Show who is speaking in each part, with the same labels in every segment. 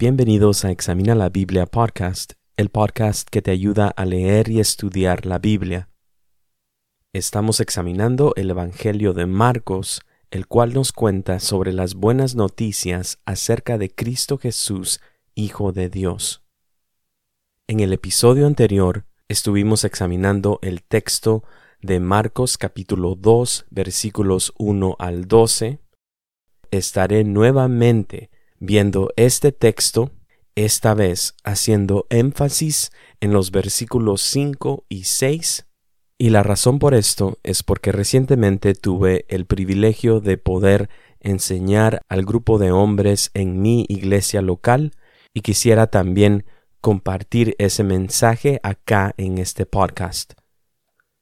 Speaker 1: Bienvenidos a Examina la Biblia Podcast, el podcast que te ayuda a leer y estudiar la Biblia. Estamos examinando el Evangelio de Marcos, el cual nos cuenta sobre las buenas noticias acerca de Cristo Jesús, Hijo de Dios. En el episodio anterior estuvimos examinando el texto de Marcos capítulo 2 versículos 1 al 12. Estaré nuevamente viendo este texto, esta vez haciendo énfasis en los versículos 5 y 6, y la razón por esto es porque recientemente tuve el privilegio de poder enseñar al grupo de hombres en mi iglesia local y quisiera también compartir ese mensaje acá en este podcast.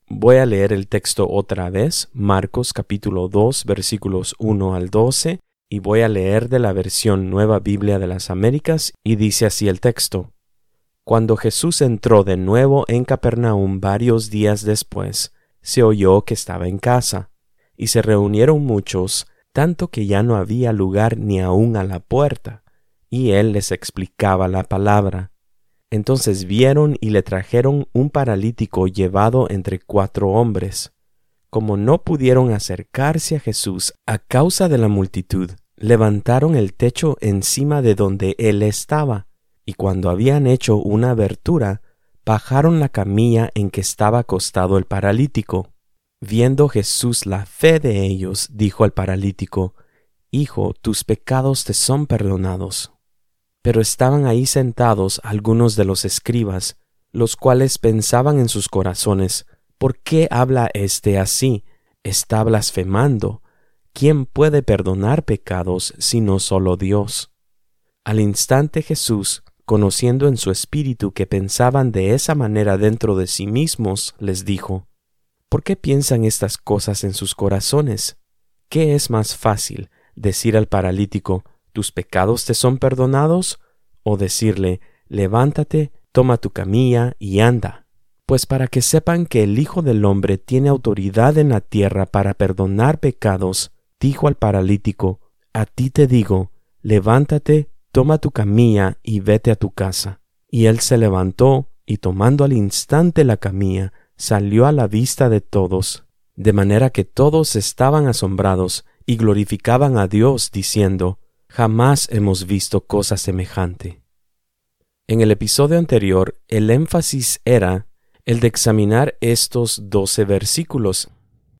Speaker 1: Voy a leer el texto otra vez, Marcos capítulo 2 versículos 1 al 12, y voy a leer de la versión Nueva Biblia de las Américas y dice así el texto. Cuando Jesús entró de nuevo en Capernaum varios días después, se oyó que estaba en casa, y se reunieron muchos, tanto que ya no había lugar ni aun a la puerta, y él les explicaba la palabra. Entonces vieron y le trajeron un paralítico llevado entre cuatro hombres como no pudieron acercarse a Jesús a causa de la multitud, levantaron el techo encima de donde él estaba, y cuando habían hecho una abertura, bajaron la camilla en que estaba acostado el paralítico. Viendo Jesús la fe de ellos, dijo al paralítico, Hijo, tus pecados te son perdonados. Pero estaban ahí sentados algunos de los escribas, los cuales pensaban en sus corazones, ¿Por qué habla éste así? Está blasfemando. ¿Quién puede perdonar pecados sino solo Dios? Al instante Jesús, conociendo en su espíritu que pensaban de esa manera dentro de sí mismos, les dijo, ¿Por qué piensan estas cosas en sus corazones? ¿Qué es más fácil, decir al paralítico, ¿tus pecados te son perdonados? o decirle, levántate, toma tu camilla y anda pues para que sepan que el Hijo del Hombre tiene autoridad en la tierra para perdonar pecados, dijo al paralítico, A ti te digo, levántate, toma tu camilla y vete a tu casa. Y él se levantó, y tomando al instante la camilla, salió a la vista de todos, de manera que todos estaban asombrados y glorificaban a Dios, diciendo, Jamás hemos visto cosa semejante. En el episodio anterior, el énfasis era el de examinar estos doce versículos,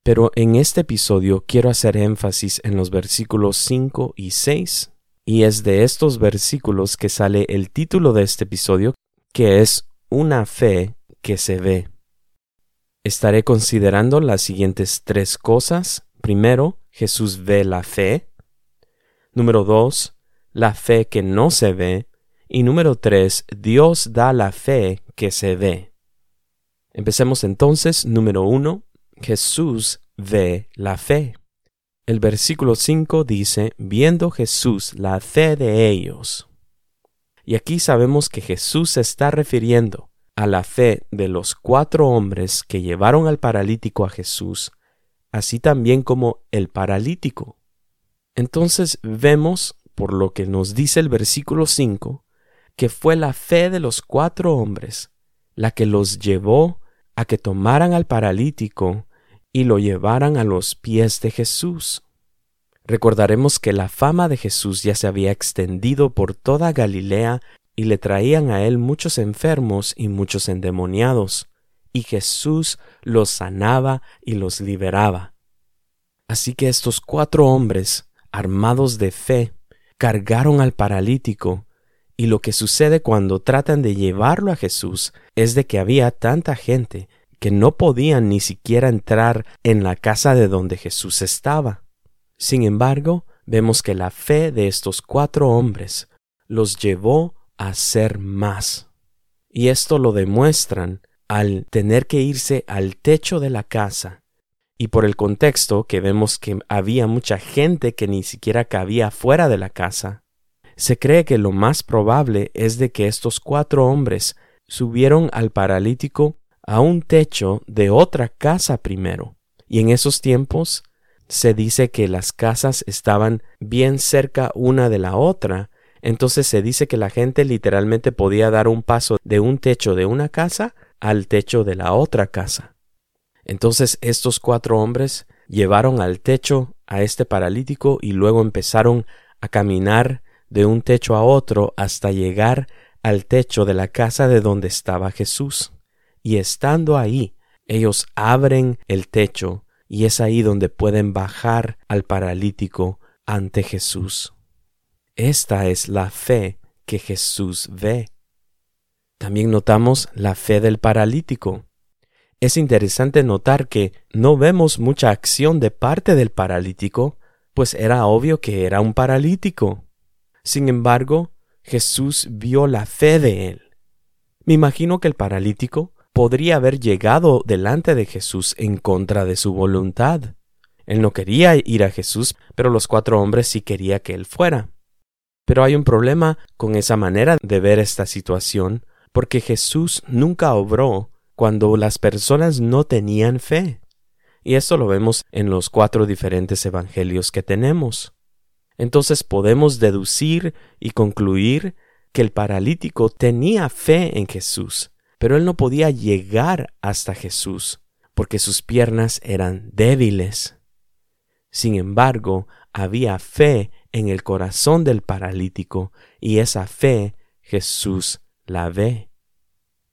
Speaker 1: pero en este episodio quiero hacer énfasis en los versículos 5 y 6, y es de estos versículos que sale el título de este episodio, que es Una fe que se ve. Estaré considerando las siguientes tres cosas. Primero, Jesús ve la fe. Número dos, la fe que no se ve. Y número tres, Dios da la fe que se ve. Empecemos entonces, número uno, Jesús ve la fe. El versículo 5 dice, viendo Jesús la fe de ellos. Y aquí sabemos que Jesús se está refiriendo a la fe de los cuatro hombres que llevaron al paralítico a Jesús, así también como el paralítico. Entonces vemos, por lo que nos dice el versículo 5, que fue la fe de los cuatro hombres la que los llevó a que tomaran al paralítico y lo llevaran a los pies de Jesús. Recordaremos que la fama de Jesús ya se había extendido por toda Galilea y le traían a él muchos enfermos y muchos endemoniados, y Jesús los sanaba y los liberaba. Así que estos cuatro hombres, armados de fe, cargaron al paralítico y lo que sucede cuando tratan de llevarlo a Jesús es de que había tanta gente que no podían ni siquiera entrar en la casa de donde Jesús estaba. Sin embargo, vemos que la fe de estos cuatro hombres los llevó a ser más. Y esto lo demuestran al tener que irse al techo de la casa. Y por el contexto que vemos que había mucha gente que ni siquiera cabía fuera de la casa, se cree que lo más probable es de que estos cuatro hombres subieron al paralítico a un techo de otra casa primero. Y en esos tiempos se dice que las casas estaban bien cerca una de la otra, entonces se dice que la gente literalmente podía dar un paso de un techo de una casa al techo de la otra casa. Entonces estos cuatro hombres llevaron al techo a este paralítico y luego empezaron a caminar de un techo a otro hasta llegar al techo de la casa de donde estaba Jesús. Y estando ahí, ellos abren el techo y es ahí donde pueden bajar al paralítico ante Jesús. Esta es la fe que Jesús ve. También notamos la fe del paralítico. Es interesante notar que no vemos mucha acción de parte del paralítico, pues era obvio que era un paralítico. Sin embargo, Jesús vio la fe de él. Me imagino que el paralítico podría haber llegado delante de Jesús en contra de su voluntad. Él no quería ir a Jesús, pero los cuatro hombres sí quería que él fuera. Pero hay un problema con esa manera de ver esta situación, porque Jesús nunca obró cuando las personas no tenían fe. Y esto lo vemos en los cuatro diferentes evangelios que tenemos. Entonces podemos deducir y concluir que el paralítico tenía fe en Jesús, pero él no podía llegar hasta Jesús, porque sus piernas eran débiles. Sin embargo, había fe en el corazón del paralítico, y esa fe Jesús la ve.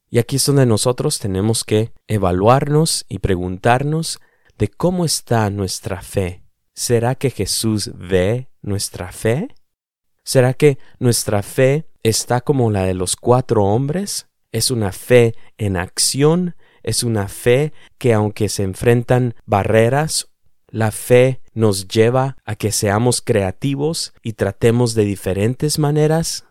Speaker 1: Y aquí es donde nosotros tenemos que evaluarnos y preguntarnos de cómo está nuestra fe. ¿Será que Jesús ve nuestra fe? ¿Será que nuestra fe está como la de los cuatro hombres? ¿Es una fe en acción? ¿Es una fe que aunque se enfrentan barreras, la fe nos lleva a que seamos creativos y tratemos de diferentes maneras?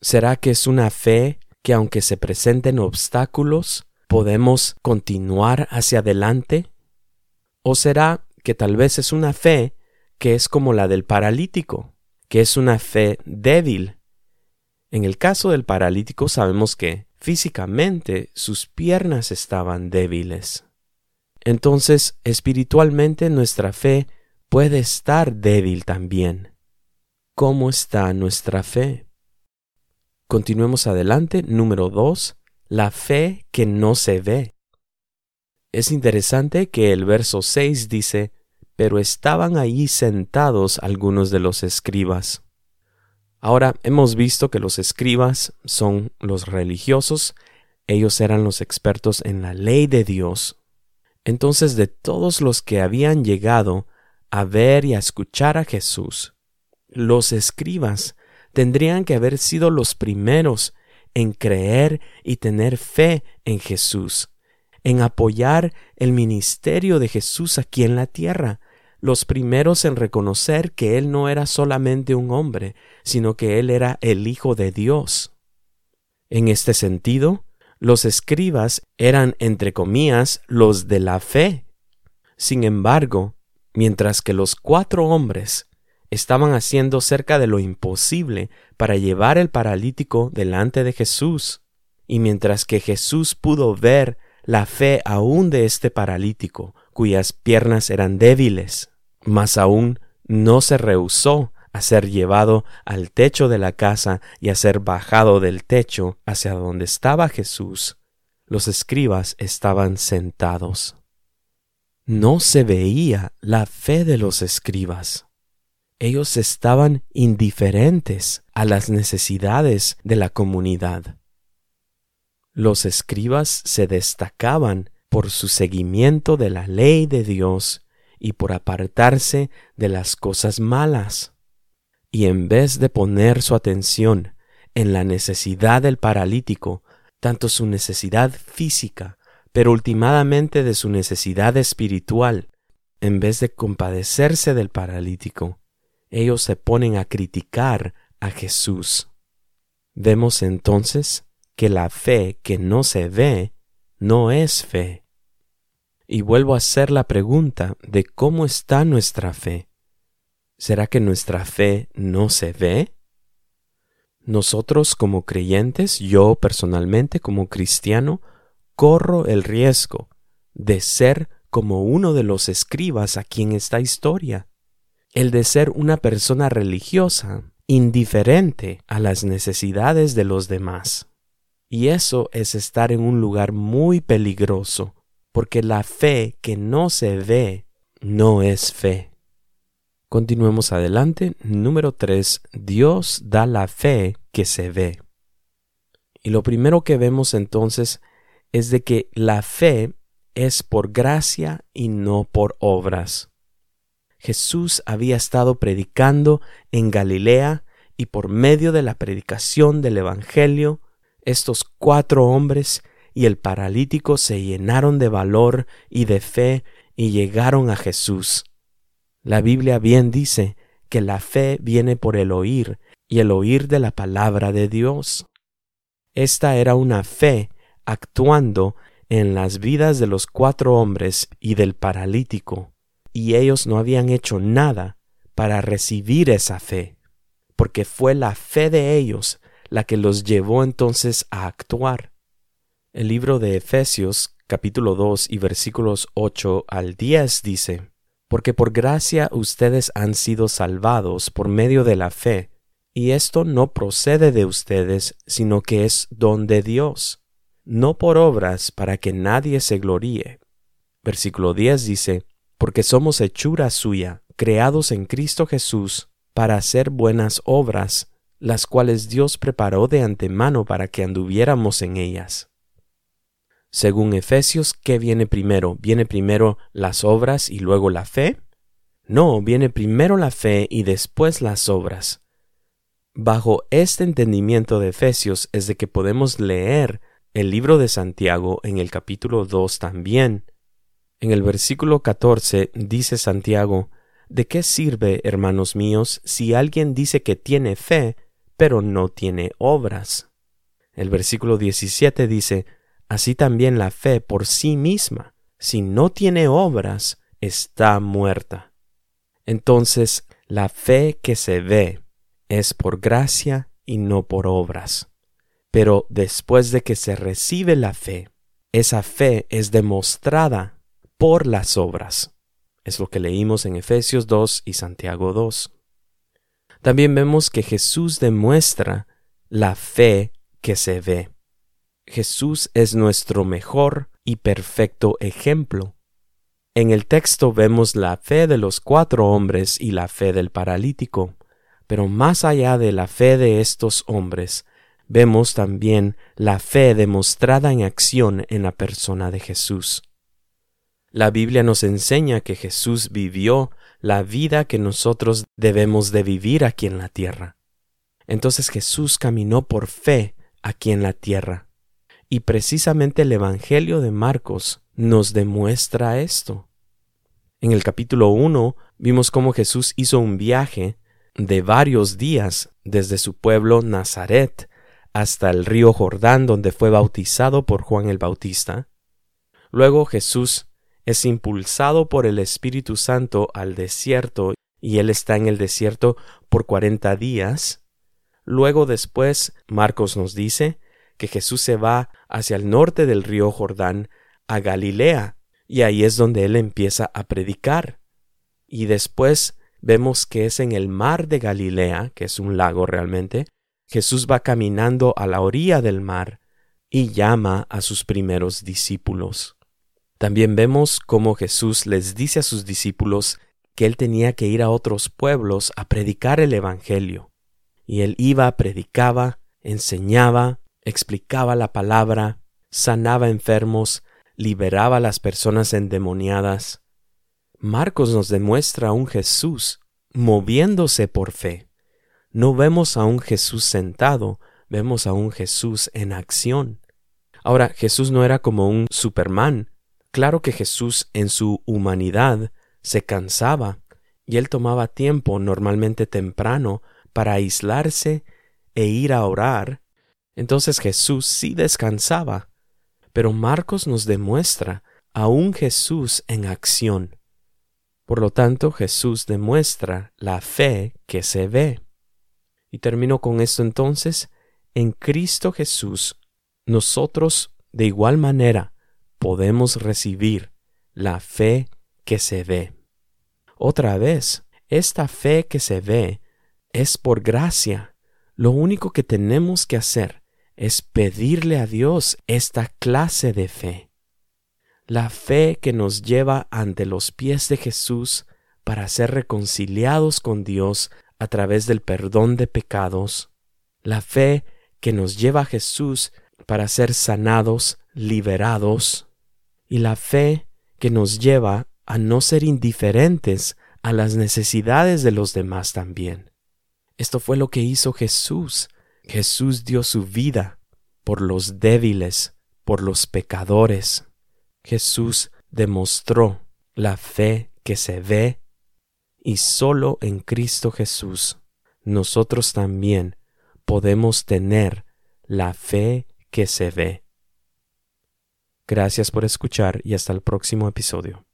Speaker 1: ¿Será que es una fe que aunque se presenten obstáculos, podemos continuar hacia adelante? ¿O será que tal vez es una fe que es como la del paralítico, que es una fe débil? En el caso del paralítico sabemos que físicamente sus piernas estaban débiles. Entonces, espiritualmente nuestra fe puede estar débil también. ¿Cómo está nuestra fe? Continuemos adelante. Número 2. La fe que no se ve. Es interesante que el verso 6 dice, pero estaban allí sentados algunos de los escribas. Ahora hemos visto que los escribas son los religiosos, ellos eran los expertos en la ley de Dios. Entonces de todos los que habían llegado a ver y a escuchar a Jesús, los escribas tendrían que haber sido los primeros en creer y tener fe en Jesús, en apoyar el ministerio de Jesús aquí en la tierra, los primeros en reconocer que Él no era solamente un hombre, sino que Él era el Hijo de Dios. En este sentido, los escribas eran, entre comillas, los de la fe. Sin embargo, mientras que los cuatro hombres estaban haciendo cerca de lo imposible para llevar el paralítico delante de Jesús. Y mientras que Jesús pudo ver la fe aún de este paralítico, cuyas piernas eran débiles, más aún no se rehusó a ser llevado al techo de la casa y a ser bajado del techo hacia donde estaba Jesús, los escribas estaban sentados. No se veía la fe de los escribas ellos estaban indiferentes a las necesidades de la comunidad. Los escribas se destacaban por su seguimiento de la ley de Dios y por apartarse de las cosas malas. Y en vez de poner su atención en la necesidad del paralítico, tanto su necesidad física, pero ultimadamente de su necesidad espiritual, en vez de compadecerse del paralítico, ellos se ponen a criticar a Jesús. Vemos entonces que la fe que no se ve no es fe. Y vuelvo a hacer la pregunta de cómo está nuestra fe. ¿Será que nuestra fe no se ve? Nosotros como creyentes, yo personalmente como cristiano, corro el riesgo de ser como uno de los escribas aquí en esta historia el de ser una persona religiosa, indiferente a las necesidades de los demás. Y eso es estar en un lugar muy peligroso, porque la fe que no se ve no es fe. Continuemos adelante. Número 3. Dios da la fe que se ve. Y lo primero que vemos entonces es de que la fe es por gracia y no por obras. Jesús había estado predicando en Galilea y por medio de la predicación del Evangelio, estos cuatro hombres y el paralítico se llenaron de valor y de fe y llegaron a Jesús. La Biblia bien dice que la fe viene por el oír y el oír de la palabra de Dios. Esta era una fe actuando en las vidas de los cuatro hombres y del paralítico, y ellos no habían hecho nada para recibir esa fe, porque fue la fe de ellos la que los llevó entonces a actuar. El libro de Efesios capítulo 2 y versículos 8 al 10 dice, Porque por gracia ustedes han sido salvados por medio de la fe, y esto no procede de ustedes, sino que es don de Dios no por obras para que nadie se gloríe. Versículo 10 dice, porque somos hechura suya, creados en Cristo Jesús, para hacer buenas obras, las cuales Dios preparó de antemano para que anduviéramos en ellas. Según Efesios, ¿qué viene primero? ¿Viene primero las obras y luego la fe? No, viene primero la fe y después las obras. Bajo este entendimiento de Efesios es de que podemos leer el libro de Santiago en el capítulo 2 también. En el versículo 14 dice Santiago, ¿De qué sirve, hermanos míos, si alguien dice que tiene fe, pero no tiene obras? El versículo 17 dice, Así también la fe por sí misma, si no tiene obras, está muerta. Entonces, la fe que se ve es por gracia y no por obras. Pero después de que se recibe la fe, esa fe es demostrada por las obras. Es lo que leímos en Efesios 2 y Santiago 2. También vemos que Jesús demuestra la fe que se ve. Jesús es nuestro mejor y perfecto ejemplo. En el texto vemos la fe de los cuatro hombres y la fe del paralítico, pero más allá de la fe de estos hombres, vemos también la fe demostrada en acción en la persona de Jesús. La Biblia nos enseña que Jesús vivió la vida que nosotros debemos de vivir aquí en la tierra. Entonces Jesús caminó por fe aquí en la tierra. Y precisamente el Evangelio de Marcos nos demuestra esto. En el capítulo 1 vimos cómo Jesús hizo un viaje de varios días desde su pueblo Nazaret hasta el río Jordán donde fue bautizado por Juan el Bautista. Luego Jesús es impulsado por el Espíritu Santo al desierto y él está en el desierto por cuarenta días. Luego después Marcos nos dice que Jesús se va hacia el norte del río Jordán a Galilea y ahí es donde él empieza a predicar. Y después vemos que es en el mar de Galilea, que es un lago realmente, Jesús va caminando a la orilla del mar y llama a sus primeros discípulos. También vemos cómo Jesús les dice a sus discípulos que él tenía que ir a otros pueblos a predicar el Evangelio. Y él iba, predicaba, enseñaba, explicaba la palabra, sanaba enfermos, liberaba a las personas endemoniadas. Marcos nos demuestra a un Jesús moviéndose por fe. No vemos a un Jesús sentado, vemos a un Jesús en acción. Ahora, Jesús no era como un Superman. Claro que Jesús en su humanidad se cansaba y él tomaba tiempo, normalmente temprano, para aislarse e ir a orar. Entonces Jesús sí descansaba. Pero Marcos nos demuestra a un Jesús en acción. Por lo tanto, Jesús demuestra la fe que se ve. Y termino con esto entonces. En Cristo Jesús, nosotros de igual manera podemos recibir la fe que se ve. Otra vez, esta fe que se ve es por gracia. Lo único que tenemos que hacer es pedirle a Dios esta clase de fe. La fe que nos lleva ante los pies de Jesús para ser reconciliados con Dios a través del perdón de pecados. La fe que nos lleva a Jesús para ser sanados, liberados. Y la fe que nos lleva a no ser indiferentes a las necesidades de los demás también. Esto fue lo que hizo Jesús. Jesús dio su vida por los débiles, por los pecadores. Jesús demostró la fe que se ve y solo en Cristo Jesús nosotros también podemos tener la fe que se ve. Gracias por escuchar y hasta el próximo episodio.